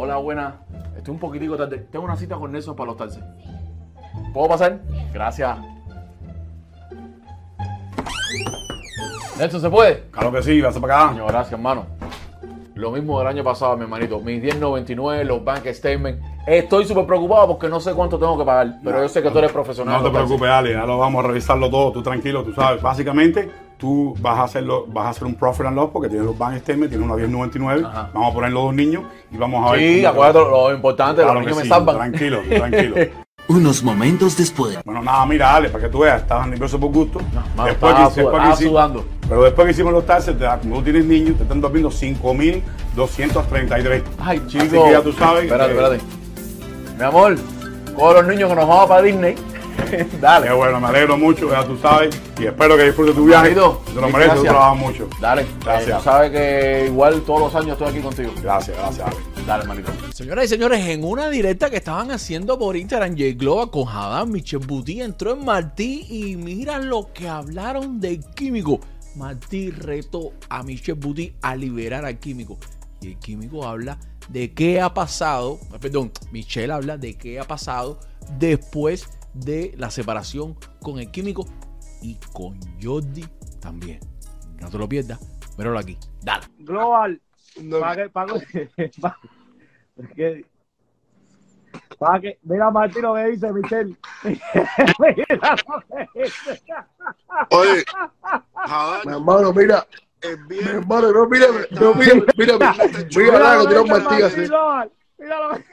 Hola, buena. Estoy un poquitico tarde. Tengo una cita con Nelson para los taxis. ¿Puedo pasar? Gracias. Nelson, ¿se puede? Claro que sí, vas para acá. Coño, gracias, hermano. Lo mismo del año pasado, mi hermanito. Mis 10.99, los bank statements. Estoy súper preocupado porque no sé cuánto tengo que pagar. Pero yo sé que tú eres profesional. No te preocupes, Ale, ya lo vamos a revisarlo todo, tú tranquilo, tú sabes. Básicamente, tú vas a hacerlo, vas a hacer un profit and loss porque tienes los bank statements, tienes una 1099, Ajá. vamos a poner los dos niños y vamos a ver. Sí, acuérdate lo importante, Claro los que niños me sí, salvan. Tranquilo, tranquilo. Unos momentos después. Bueno, nada, mira, Ale, para que tú veas, estabas nervioso por gusto. Mano, después estaba, que, después estaba sudando. Pero después que hicimos los taxes, como tú tienes niños, te están durmiendo 5.233. Ay, chico. Así que ya tú sabes. Espérate, que- espérate. Mi amor, con los niños que nos vamos para Disney. Dale. Qué bueno, me alegro mucho, ya tú sabes. Y espero que disfrutes tu viaje. Manito, Te lo mereces, tú gracias. trabajas mucho. Dale. Gracias. Eh, tú sabes que igual todos los años estoy aquí contigo. Gracias, gracias, Ale. Dale, hermanito. Señoras y señores, en una directa que estaban haciendo por Instagram, J Globa con Hadam, Michel Buti entró en Martí y mira lo que hablaron del químico. Martí retó a Michel Buti a liberar al químico. Y el químico habla de qué ha pasado, perdón, Michelle habla de qué ha pasado después de la separación con el químico y con Jordi también. No te lo pierdas, míralo aquí. Dale. Global, que, para que, mira Martín lo que dice Michelle. mira lo que dice. Oye, Mi hermano, mira, mi hermano, no, mira, no, mira, mira, mira, mira, mira lo que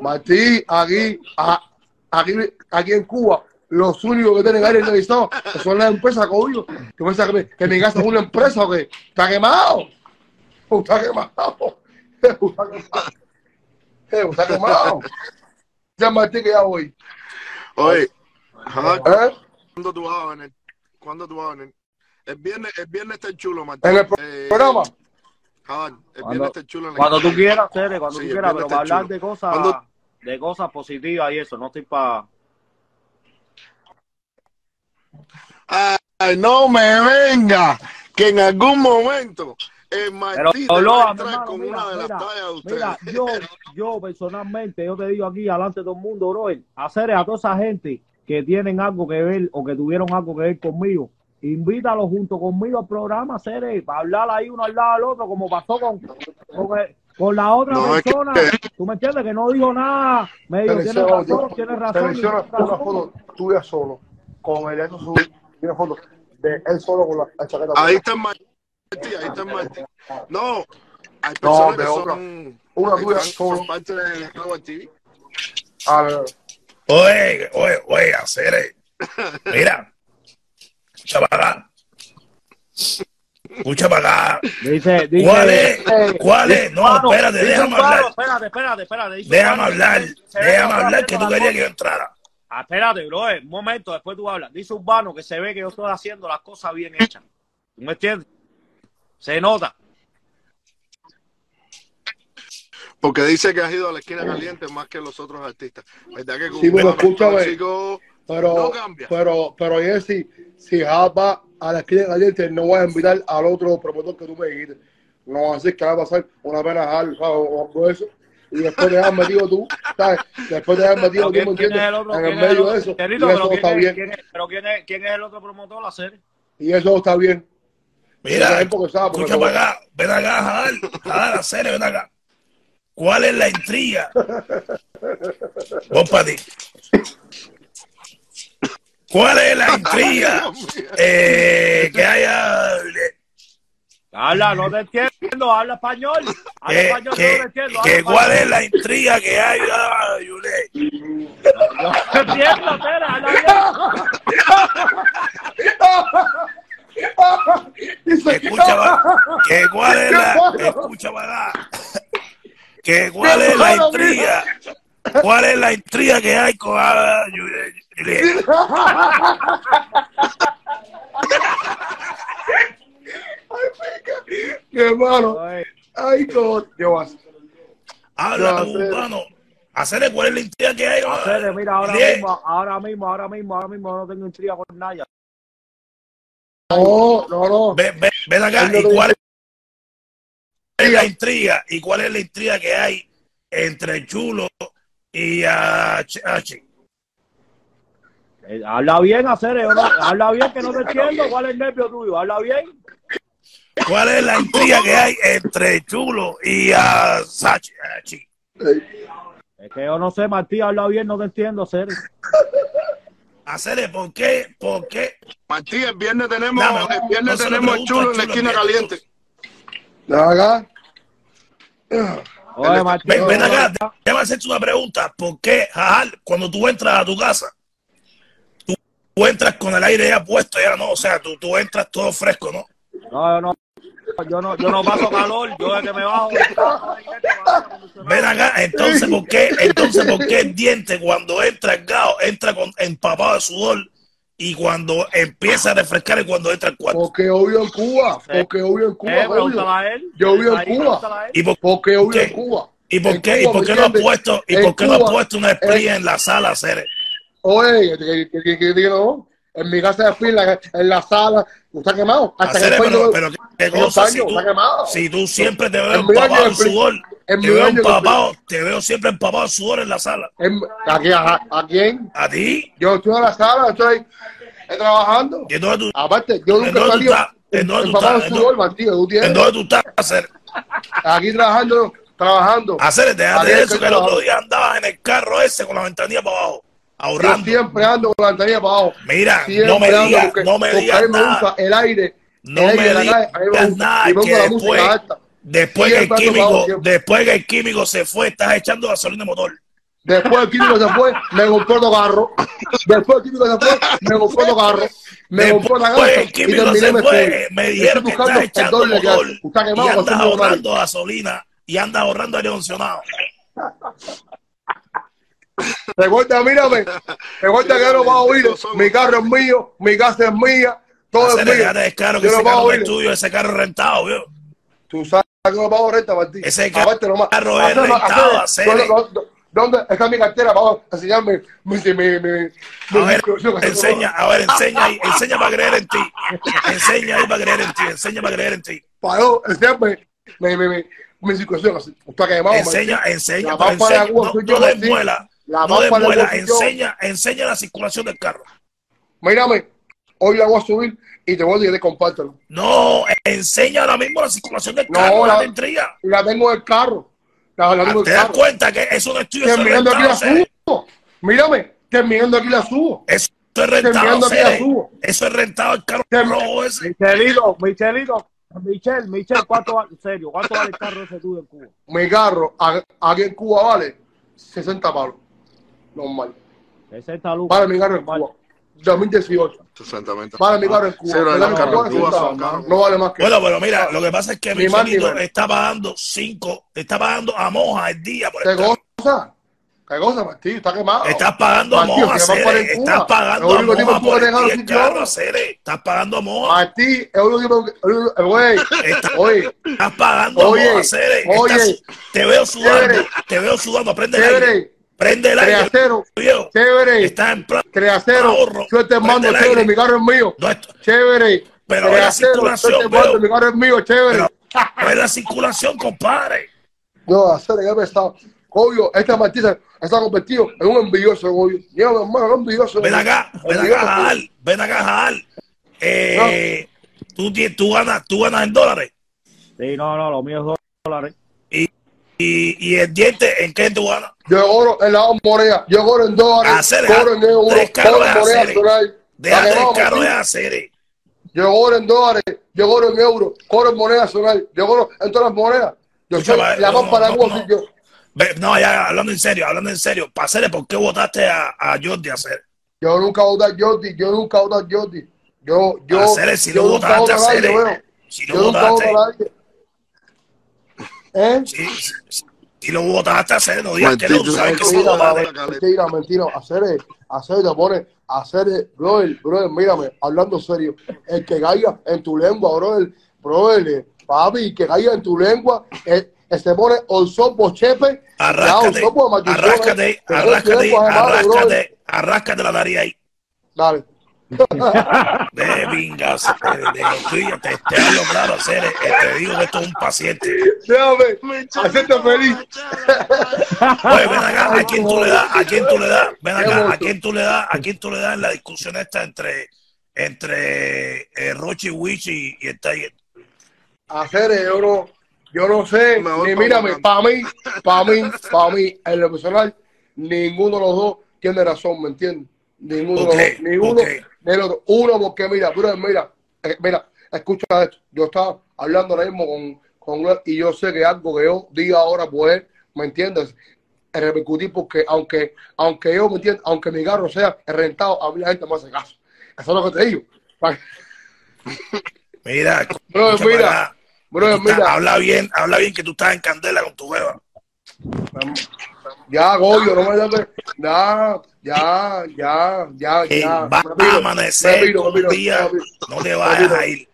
Martí, aquí, a- aquí, aquí en Cuba, los únicos que tienen aire acondicionado son las empresas, coño. ¿Tú piensas que, mi- que mi casa es una empresa o qué? ¿Está quemado? ¿Está quemado? ¿Está quemado? ¿Está quemado? Ya Martí que ya voy. Oye, ¿Eh? ¿cuándo tú vas a venir? ¿Cuándo tú vas a venir? El viernes, el viernes está chulo, Martín. ¿En el Eh, programa? Jadar, el Cuando- viernes está chulo. en Cuando tú quieras, Tere, cuando Sí, tú quieras, pero para hablar chulo. de cosas, Cuando- de cosas positivas y eso, no estoy para. Ay, no me venga, que en algún momento el Martín te Pero, va a mi entrar hermano, con mira, una de las mira, tallas de ustedes. Mira, yo, yo personalmente, yo te digo aquí, adelante de todo el mundo, bro, hacer a toda esa gente que tienen algo que ver o que tuvieron algo que ver conmigo, invítalo junto conmigo al programa, Cere, para hablar ahí uno al lado del otro, como pasó con, con, el- con la otra No, es que- persona. ¿Tú me entiendes? Que no dijo nada. Me dijo, tienes razón, tienes razón. selecciona tienes razón". una foto tuya solo, con el eso su- y una foto de él solo con la, la chaqueta. Ahí está el Martín, ahí está el Martín. No, hay No, personas de que otra. son, Una que tuya solo. son parte de TV. A ver, Oye, oye, oye, hacer. Mira. Escucha para acá. Escucha para acá. Dice, dice, ¿Cuál es? eh, ¿Cuál es? No, espérate, déjame Urbano, hablar. Espérate, espérate, espérate. dice Déjame hablar. Déjame hablar que tú querías que yo entrara. Ah, espérate, bro, un momento, después tú hablas. Dice Urbano que se ve que yo estoy haciendo las cosas bien hechas. ¿Tú me entiendes? Se nota. Porque dice que has ido a la esquina caliente más que los otros artistas. ¿Verdad que Sí, Cubano, escúchame. chico, pero, No cambia. pero, pero Jesse, si Java va a la esquina caliente, no voy a invitar al otro promotor que tú me dijiste. No, así que va a pasar una pena Jal, o algo eso. Y después de haber metido tú, ¿sabes? Después de haber metido tú, ¿Quién, ¿me entiendes? el otro? En ¿Quién el es el medio de eso. Querido, y pero eso ¿quién está es- bien. quién es- pero ¿quién es, quién es el otro promotor de la serie? Y eso está bien. Mira, Porque sabe, porque escucha para acá. Ven acá, Jadar. Jadar, hacer, ven acá. ¿Cuál es la intriga? Vos para ti. ¿Cuál es la intriga eh, que haya Habla, no te entiendo, habla español. Habla que, español, que- no te entiendo. que habla cuál es la intriga que hay ah, Yulet? No te entiendo, habla bien. Dice, Escucha, va- que cuál es la escucha acá. que cuál es la intriga cuál es la intriga que hay con ah, Yulet? Yulet? Mi hermano, ay, ¿cómo te vas? habla No, tú, hacer- mano hacerle cuál es la intriga que hay Tere, mira, ahora mismo, ahora mismo, ahora mismo, ahora mismo no tengo intriga con nadie. No, no, no. ven, ven, ven acá y cuál es la intriga? ¿Y cuál es la intriga que hay entre Chulo y a Ch- a Chi? Eh, habla bien, hacer no, habla bien que no te entiendo. ¿Cuál es el nervio tuyo? Habla bien. ¿Cuál es la intriga que hay entre Chulo y a Sachi? a Chi? Es que yo no sé, Martí, habla bien, no te entiendo, hacer. Hacerle, ¿por qué? ¿Por qué? Martí, el viernes tenemos, el viernes no lo tenemos el chulo en la chulo esquina el caliente. Acá. Oye, Martí, Ven, ven no, acá, no, déjame hacerte una pregunta. ¿Por qué, Jajal, cuando tú entras a tu casa, tú, entras con el aire ya puesto, ya no? O sea, tú, tú entras todo fresco, ¿no? No, yo no, yo no, yo no paso calor, yo de que me bajo. Ven acá, entonces, ¿por qué, entonces, ¿por qué el diente cuando entra el gao entra con empapado de sudor y cuando empieza a refrescar y cuando entra el cuarto? Porque yo vivo en Cuba. Porque yo vivo en Cuba. Eh, obvio. él. Yo vivo en Cuba. ¿Y por, Porque ¿Qué? en Cuba. y por qué, y Cuba, por ¿me qué no has puesto, y En por qué no has puesto una espría en la sala, Cere? Oye, que, que, que, que- que no. En mi casa de fila, en la sala, está quemado. Hasta que Hacer, el pero, pero qué cosa, si tú, si tú siempre te veo empapado en sudor, en te veo empapado, te veo siempre empapado en sudor en la sala. En- aquí, a, ¿A quién? ¿A ti? Yo estoy en la sala, estoy trabajando. ¿Y en dónde tú, Aparte, yo ¿En nunca tú estás? ¿En dónde tú empapado estás? en ¿En sudor, Martín, tú en dónde tú estás, Hacer? Aquí trabajando, trabajando. Hacer, déjate de es eso que que el otro día andabas en el carro ese con la ventanilla para abajo, Yo ahorrando. siempre ando con la ventanilla para abajo. Mira, Siempre no me digas, no me digas a mí me nada. gusta el aire. No el aire me me digas gusta. nada Y pongo que la después, música alta. después que el químico, después que el químico se fue, estás echando gasolina de motor. Después el químico se fue, me compró otro carro. Después el químico se fue, me compró otro carro. Me compró la Después el y químico terminé se me fue, fui. me dijeron que estás echando doble que motor está y quemado, andas consumo de ahorrando gasolina y andas ahorrando aire acondicionado. Recuerda, mírame. Recuerda que yo no puedo oír. Mi carro es mío, mi casa es mía, todo es mío. de claro que Yo no ese puedo carro es tuyo, ese carro es rentado, ¿vio? Tú sabes que no pago renta, Martín. Ese Aparte, nomás. carro es rentado. ¿Dónde, está mi cartera? Vamos a enseñarme mi, mi, mi, mi, A ver, enseña, a ver, enseña ahí, enseña para creer en ti. Enseña ahí para creer en ti, enseña para creer en ti. Para yo enseñarme mi, mi, mi, mi situación así. Está quemado, Enseña, Martín. enseña, enseña, Cuba no, no yo, desmuela, La no yo. enseña, enseña la circulación del carro. Mírame, hoy la voy a subir y te voy a decir que compártelo. No, enseña ahora mismo la circulación del No, carro, la la-. Y la tengo en el carro. La, la tengo ¿Te das carro. cuenta que eso no es tuyo, eso es Terminando aquí la subo. Mírame, terminando aquí la subo. Eso es rentado, aquí la subo. Eso es rentado el carro rojo ese. Michelito, Michelito, Michel, Michel, ¿cuánto vale? En serio, ¿cuánto vale el carro ese tuyo en Cuba? Mi carro aquí en Cuba vale 60 palos. Normal. 60 lucas. Vale mi carro en Cuba. 2018. Exactamente. Vale mi carro en Cuba. El los año carros pasado, en Cuba 60 son caros. No vale más que Bueno, pero mira, lo que pasa es que Michelito menos. está pagando cinco, está pagando a moja el día por el ¿Qué carro. cosa? ¿Qué cosa, Martín? Está quemado. Estás pagando a moja, para Cere. Cuba. Estás pagando a moja por el el carro. Cere. Estás pagando a moja. Martín, es lo único que. el- Güey, Está- oye, Estás pagando Oye, a moja, Cere. oye. Estás- te veo sudando, te veo sudando. Prende el aire. Prende el aire. viejo. chévere, Estás en plan creacero, ahorro. suerte en mando, Prende chévere, aire. mi carro es mío. No, es- Chévere, Pero la creacero, circulación, suerte en mando, mi carro es mío, chévere. pero es la circulación, compadre. No, hacer qué pesado. Obvio, Martín se está convertido en un envidioso, obvio. Yo, mi hermano, no envidioso. Ven acá, ven acá. Jajal, ven acá, Jajal. Eh, tú, ti- tú, ganas, tú ganas en dólares. Sí, no, no, lo mío es dólares. Y, y el diente, ¿en qué tú ganas? Yo cobro en la moneda, yo cobro en dólares, Hacer, cobro en euros, tres carros cobro en de hacer. Yo cobro en dólares, yo cobro en euros, cobro en moneda nacional, yo cobro en todas las monedas. Yo Escucha, soy la no, para no, no. yo. Ya hablando en serio, hablando en serio. Para hacer, ¿por qué votaste a, a Jordi a hacer? Yo nunca voté a Jordi, yo nunca voté a Jordi. Yo, yo, si yo no votaste a veo. Si no votaste. ¿Eh? si, si- si lo votaste a hacer, no digas que no, sabes que sí Mentira, votaste. mentira, mentira. Hacer, hacer, te pone, hacer, brother, brother, mírame, hablando serio. El que caiga en tu lengua, brother, brother, papi, que caiga en tu lengua, eh, eh, se pone Olsopo Chepe, Arráscate, arráscate, eh, arráscate, arráscate, arráscate la nariz ahí. Dale. De vingas, de, tuyos, te, te hablo claro, hacer, te digo que esto es un paciente. Déjame, hacerte feliz. Oye, ven acá, ¿a quién tú le das? ¿A quién tú le das? Ven acá, ¿a quién tú le das? ¿A quién tú le das en la discusión esta entre, entre eh, Rochi Wich y, y el Tiger? Hacer, yo no, yo no sé, ni mírame, para mí, para mí, para mí, en lo personal, ninguno de los dos tiene razón, ¿me entiendes? Ninguno Ok, de los dos, ninguno ok. Del otro. Uno, porque mira, bro, mira, eh, mira, escucha esto. Yo estaba hablando ahora mismo con, con y yo sé que algo que yo diga ahora puede, ¿me entiendes? Repercutir porque aunque, aunque yo, ¿me entiendes? Aunque mi carro sea rentado, a mí la gente me hace caso. Eso es lo que te digo. Mira, Bro, mira, bro, mira. habla bien, habla bien que tú estás en candela con tu beba. Ya, Goyo, no me llames. Ya, ya, ya, ya, ya. va a amanecer un día, no te vayas a ir.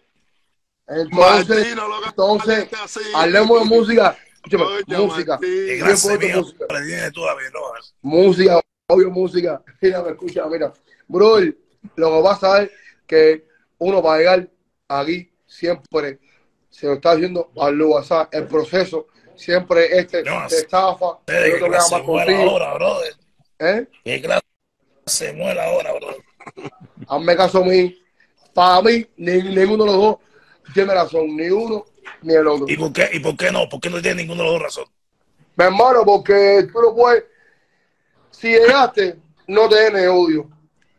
Entonces, entonces, hablemos de música. Escúchame, Oye, música. Música, obvio, música. Mira, me escucha, mira. Bro, lo que pasa es que uno para llegar aquí siempre se lo está haciendo al WhatsApp. El proceso siempre este No, te estafa. ¿Qué el otro queda clase más muela contigo. ahora, brother? ¿Eh? ¿Qué clase muela ahora, brother? Hazme caso a mí. Para mí, ni- ninguno de los dos tiene razón. Ni uno ni el otro. ¿Y por qué, y por qué no? ¿Por qué no tiene ninguno de los dos razón? Mi hermano, porque tú no puedes. Si llegaste, no te den odio.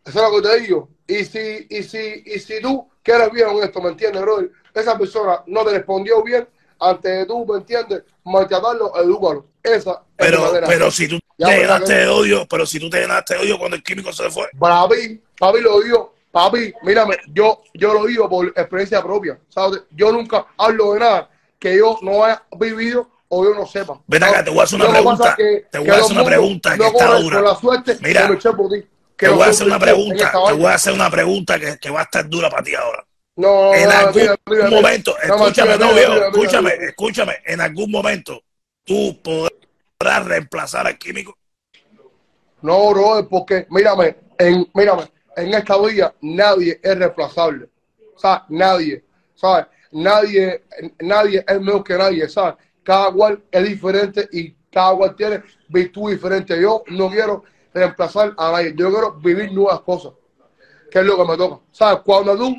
Eso es lo que te digo. Y si, y si, y si tú quieres bien honesto, ¿me entiendes, brother? Esa persona no te respondió bien, antes de tú, ¿me entiendes? Maltratarlo, edúcalo. Esa es la Pero, manera. pero si tú Ya, te ¿verdad llenaste que- de odio, pero si tú te llenaste de odio cuando el químico se fue. Papi, papi lo digo, papi, mírame, yo, yo lo digo por experiencia propia, ¿sabes? Yo nunca hablo de nada que yo no haya vivido o yo no sepa. Ven acá, te voy a hacer una que pregunta, que- te voy que a hacer una pregunta que está dura. La suerte Mira, de Michel Botín, que Te voy a hacer una pregunta, te voy a hacer una pregunta que, que va a estar dura para ti ahora. No, En algún mira, mira, mira. momento, escúchame, no, viejo, escúchame, escúchame, en algún momento tú podrás reemplazar al químico. No, brother, porque mírame, en, mírame, en esta vida nadie es reemplazable. ¿Sabes? Nadie. ¿Sabes? Nadie, nadie es mejor que nadie, ¿sabes? Cada cual es diferente y cada cual tiene virtud diferente. Yo no quiero reemplazar a nadie. Yo quiero vivir nuevas cosas, que es lo que me toca. ¿Sabes? Cuando tú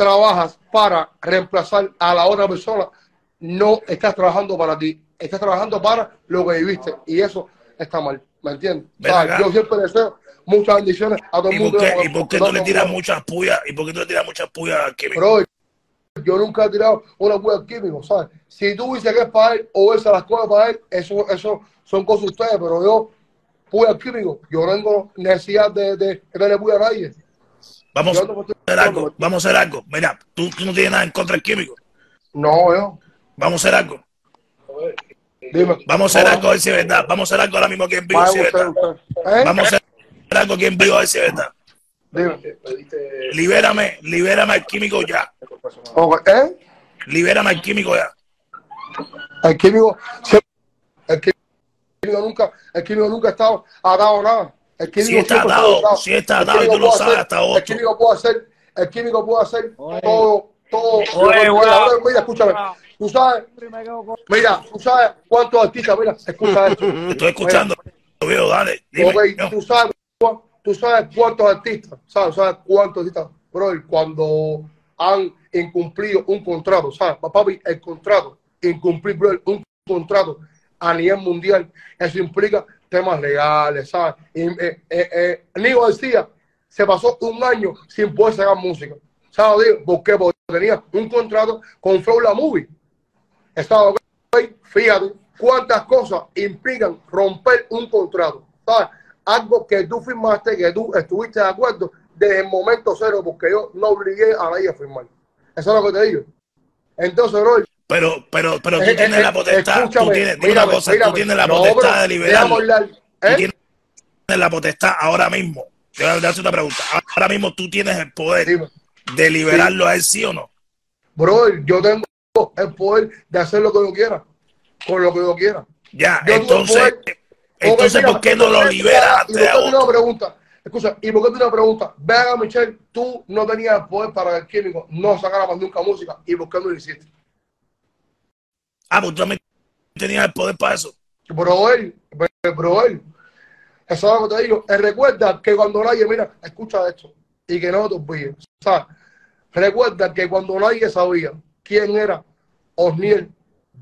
trabajas para reemplazar a la otra persona, no estás trabajando para ti, estás trabajando para lo que viviste y eso está mal, ¿me entiendes? Yo siempre deseo muchas bendiciones a todo el ¿Y por mundo. qué, y por qué tú le tiras muchas puyas? ¿Y por qué tú le tiras muchas puyas químico? Bro, yo nunca he tirado una puya al químico, ¿sabes? Si tú dices que es para él o se las coge para él, eso, eso son cosas de ustedes, pero yo, puya al químico, yo no tengo necesidad de, de, de darle puya a nadie. Vamos a hacer algo, vamos a hacer algo. Mira, tú, tú no tienes nada en contra del químico. No, yo. Vamos a hacer algo. Dime. Vamos a hacer algo a ver si es verdad. Vamos a hacer algo ahora mismo aquí en vivo, si es verdad. ¿Eh? Vamos a hacer algo aquí en vivo a ver si es verdad. Dime. Libérame, libérame al químico ya. ¿Eh? Libérame al químico ya. El químico, el químico nunca, el químico nunca ha estado atado nada. El químico Sí está estado sí está El atado y químico tú lo puede sabes hacer- hasta El otro. químico puede hacer, el químico puede hacer Oye. todo, todo. Oye. Mira, escúchame. Tú sabes, mira, tú sabes cuántos artistas, mira, escucha esto. Estoy escuchando. Veo, dale. Dime. Ok, No. tú sabes, tú sabes cuántos artistas, sabes, sabes cuántos artistas, brother, cuando han incumplido un contrato, ¿sabes? Papi, el contrato, incumplir, brother, un contrato a nivel mundial, eso implica temas legales, ¿sabes? Y, eh, eh, eh, Nico decía, se pasó un año sin poder sacar música. ¿Sabes? Digo, ¿Por qué? Porque tenía un contrato con Flow La Movie. Fíjate cuántas cosas implican romper un contrato. ¿Sabes? Algo que tú firmaste, que tú estuviste de acuerdo desde el momento cero, porque yo no obligué a nadie a firmar. Eso es lo que te digo. Entonces, bro, Pero, pero, pero tú eh, tienes eh, la potestad. Tú tienes, mírame, una cosa, tú tienes la potestad bro, de liberarlo. Tú ¿eh? tienes la potestad ahora mismo. Te voy a hacer una pregunta. Ahora mismo tú tienes el poder Dime. de liberarlo a él, sí o no. Brother, yo tengo el poder de hacer lo que yo quiera, con lo que yo quiera. Ya, Yo entonces, entonces, mira, ¿por qué no lo liberas antes de una pregunta. Escucha, ¿y por qué tú una pregunta? Venga, Michelle, tú no tenías el poder para el químico no sacara más nunca música. ¿Y por qué no lo hiciste? Ah, pues tú también tenías el poder para eso. Bro, él, bro, él. Eso es lo que te digo. Eh, Recuerda que cuando nadie, mira, escucha esto y que no te olvides. ¿sabes? Recuerda que cuando nadie sabía quién era Osniel,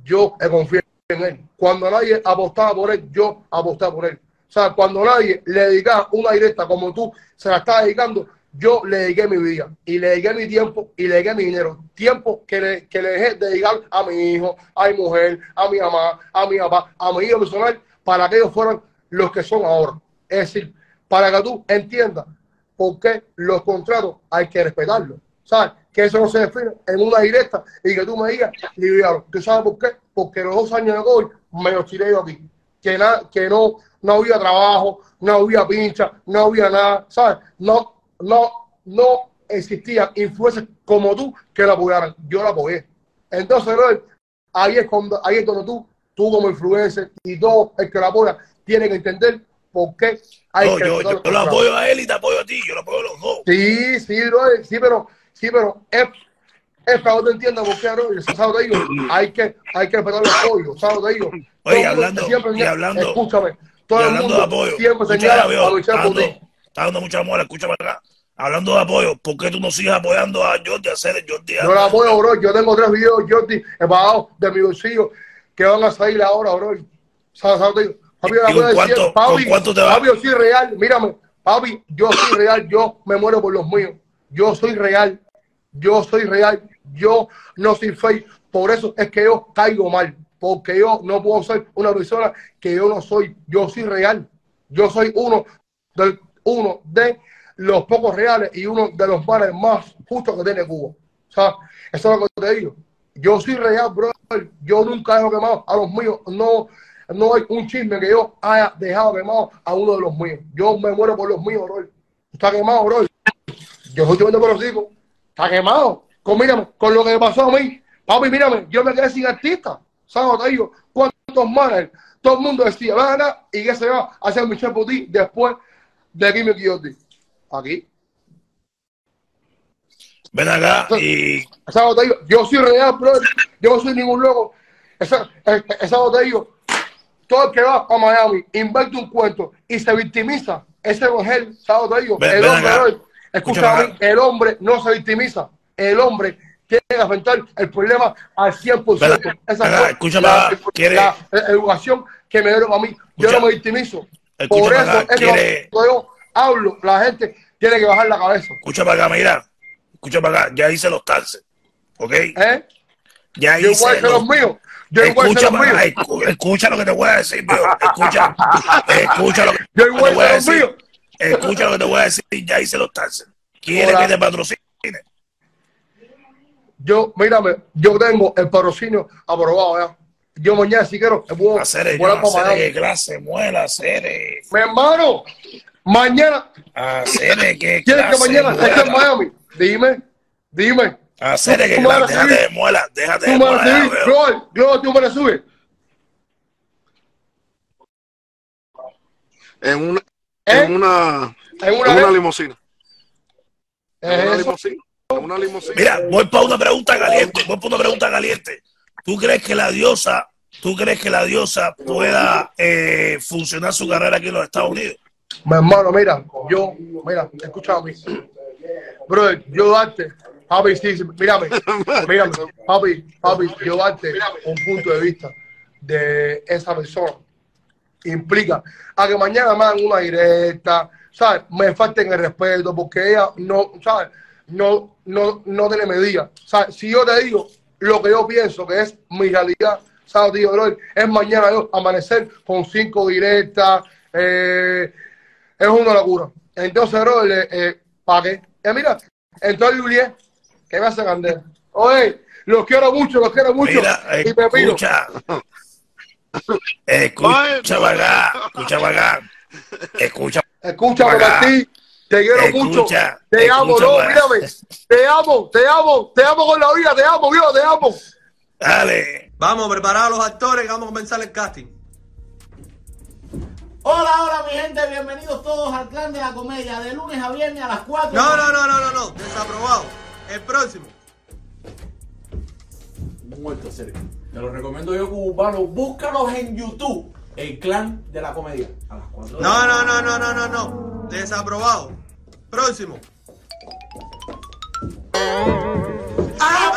yo confié en él. Cuando nadie apostaba por él, yo apostaba por él. O sea, cuando nadie le dedicaba una directa como tú se la estás dedicando, yo le dediqué mi vida y le dediqué mi tiempo y le dediqué mi dinero. Tiempo que le, que le dejé dedicar a mi hijo, a mi mujer, a mi mamá, a mi papá, a mi hijo personal, para que ellos fueran los que son ahora. Es decir, para que tú entiendas por qué los contratos hay que respetarlos. ¿Sabes? Que eso no se define en una directa y que tú me digas, liviano. ¿Tú sabes por qué? Porque los dos años de COVID me los tiré yo aquí. Que, na- que no, no había trabajo, no había pincha, no había nada, ¿sabes? No, no, no existían influencers como tú que la apoyaran. Yo la apoyé. Entonces, ahí es cuando, ahí es donde tú, tú como influencer y todo el que la apoya, tiene que entender por qué hay No, que yo, yo los lo apoyo a él y te apoyo a ti. Yo lo apoyo a los dos. Sí, sí, brother, sí, pero, sí, pero es, es para que tú entiendas por qué, brother. ¿Sabes te digo? Hay que, hay que respetar los apoyos, ¿sabes te digo? Todo el mundo hablando- siempre y hablando- escúchame, todo el mundo de apoyo, siempre señala a Michelle ando, Putin. Está dando mucha mola, escúchame acá. Hablando de apoyo, ¿por qué tú no sigues apoyando a Jordi a hacer el Jordi? Yo la apoyo, bro. Yo tengo tres videos, Jordi, pagados de mi bolsillo, que van a salir ahora, bro. ¿Sabes, lo? Papi, yo la ¿Y apoyo con cuánto- siempre. con papi, cuánto te va? papi, yo soy real. Mírame, papi, yo soy real. Yo me muero por los míos. Yo soy real. Yo soy real. Yo no soy fake. Por eso es que yo caigo mal. Porque yo no puedo ser una persona que yo no soy. Yo soy real. Yo soy uno del, uno de los pocos reales y uno de los bares más justos que tiene Cuba. Sea, eso es lo que te digo. Yo soy real, brother. Yo nunca dejo quemado a los míos. No, no hay un chisme que yo haya dejado quemado a uno de los míos. Yo me muero por los míos, bro. Está quemado, bro. Yo soy tremendo por los hijos. Está quemado. Con, con lo que pasó a mí. Papi, mírame, yo me quedé sin artista. ¿Sabes lo que te digo? ¿Cuántos managers? Todo el mundo decía, va a ganar y que se va a hacer Michel Putin después de Kimi Kiyoti. Aquí. Ven acá y ¿Sabes lo que te digo? Yo soy real, bro. Yo no soy ningún loco. Esa, esa, esa lo que te digo. Todo el que va a Miami, inverte un cuento y se victimiza, ese no es él. ¿Sabes lo que te digo? Ven- el ven hombre, bro, Escúchame el hombre no se victimiza. El hombre tiene que afrontar el problema al 100%. Ven Esa acá, fue escúchame la, acá. ¿Quiere- la educación que me dieron a mí. Yo no me victimizo. Por eso acá, es que ¿quiere- cuando yo hablo, la gente tiene que bajar la cabeza. escucha para acá, mira. Escucha para acá. Ya hice los taxes. ¿Ok? ¿Eh? Ya Yo hice que los míos. Yo Escucha, los míos. escucha lo que te voy a decir, viejo. Escucha, escucha lo que Yo te voy a decir. míos. Escucha lo que te voy a decir. Ya hice los taxes. ¿Quieres Hola. que te patrocine? Yo, mírame, yo tengo el patrocinio aprobado ya. Yo mañana si quiero, me puedo Hacer volar para hacer Miami. qué clase muela, hacer Mi hermano, mañana, hacer qué ¿quieres que clase mañana esté en. Miami? Dime, dime. Hacer Tú me a clase, déjate subir. de muela, déjate Tú de me muela. Global, Global, tú me la subes. En una, ¿Eh? en una, En una limusina. En una limusina. Mira, voy para una pregunta caliente, voy para una pregunta caliente. ¿Tú crees que la diosa, tú crees que la diosa pueda eh, funcionar su carrera aquí en los Estados Unidos? Mi hermano, mira, yo, mira, escúchame. Brother, yo darte, papi, sí, sí, mírame, mírame, papi, papi, yo darte un punto de vista de esa persona implica a que mañana me hagan una directa, ¿sabes? Me falten el respeto porque ella no, ¿sabes? No, no, no tiene medida. ¿sabes? Si yo te digo lo que yo pienso que es mi realidad, ¿sabes, tío? Brother? Es mañana yo amanecer con cinco directas, eh, es una locura. Entonces, bro, eh, ¿para qué? Eh, mira, entonces Juliet, que me hace candela. Oye, los quiero mucho, los quiero mucho. Mira, y me pido. escucha. Escucha para acá, escucha para acá. Escucha. Te quiero Escucha, mucho. Te amo, no, mírame. Te amo, te amo, te amo con la vida, te amo, yo te amo. Dale. Vamos a preparar a los actores que vamos a comenzar el casting. Hola, hola mi gente, bienvenidos todos al clan de la comedia, de lunes a viernes a las 4. No, no, no, no, no, no, desaprobado. El próximo. Muerto, serio. Te lo recomiendo yo como urbano. Búscalos en YouTube. El clan de la comedia. A las 4 No, no, no, no, no, no, no. Desaprobado. Próximo. Ah,